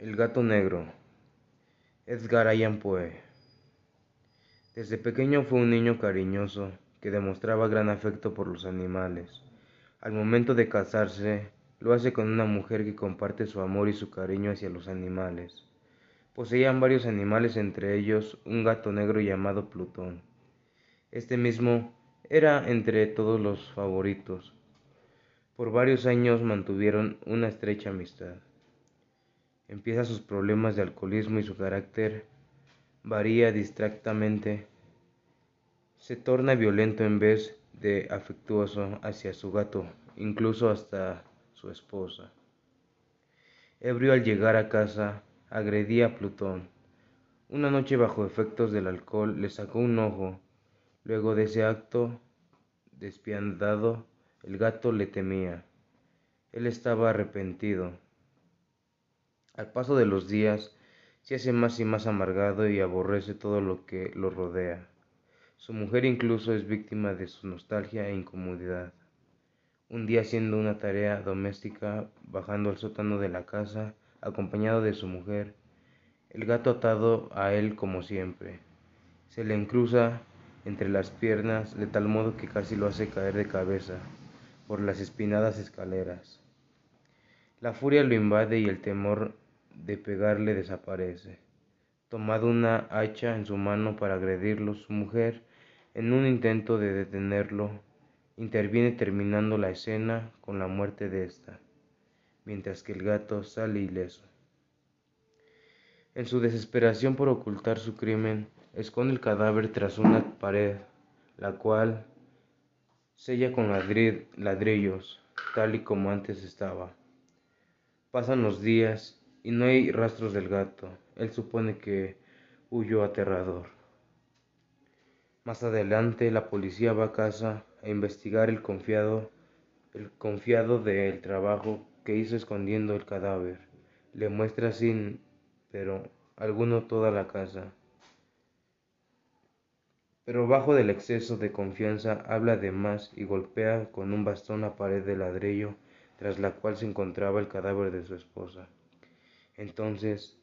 El gato negro. Edgar Allan Poe. Desde pequeño fue un niño cariñoso que demostraba gran afecto por los animales. Al momento de casarse, lo hace con una mujer que comparte su amor y su cariño hacia los animales. Poseían varios animales, entre ellos un gato negro llamado Plutón. Este mismo era entre todos los favoritos. Por varios años mantuvieron una estrecha amistad. Empieza sus problemas de alcoholismo y su carácter varía distractamente. Se torna violento en vez de afectuoso hacia su gato, incluso hasta su esposa. Ebrio al llegar a casa, agredía a Plutón. Una noche bajo efectos del alcohol le sacó un ojo. Luego de ese acto despiadado, el gato le temía. Él estaba arrepentido. Al paso de los días, se hace más y más amargado y aborrece todo lo que lo rodea. Su mujer incluso es víctima de su nostalgia e incomodidad. Un día haciendo una tarea doméstica, bajando al sótano de la casa, acompañado de su mujer, el gato atado a él como siempre. Se le encruza entre las piernas de tal modo que casi lo hace caer de cabeza por las espinadas escaleras. La furia lo invade y el temor de pegarle desaparece. Tomado una hacha en su mano para agredirlo, su mujer, en un intento de detenerlo, interviene terminando la escena con la muerte de ésta, mientras que el gato sale ileso. En su desesperación por ocultar su crimen, esconde el cadáver tras una pared, la cual sella con ladrillos, tal y como antes estaba. Pasan los días y no hay rastros del gato. Él supone que huyó aterrador. Más adelante la policía va a casa a investigar el confiado, el confiado del trabajo que hizo escondiendo el cadáver. Le muestra sin, pero alguno toda la casa. Pero bajo del exceso de confianza habla de más y golpea con un bastón la pared de ladrillo tras la cual se encontraba el cadáver de su esposa. Entonces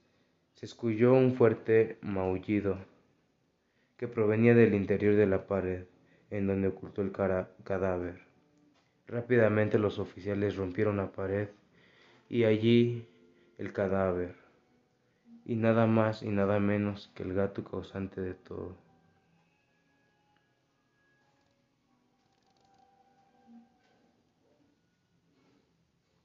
se escuchó un fuerte maullido que provenía del interior de la pared en donde ocultó el cadáver. Rápidamente los oficiales rompieron la pared y allí el cadáver, y nada más y nada menos que el gato causante de todo.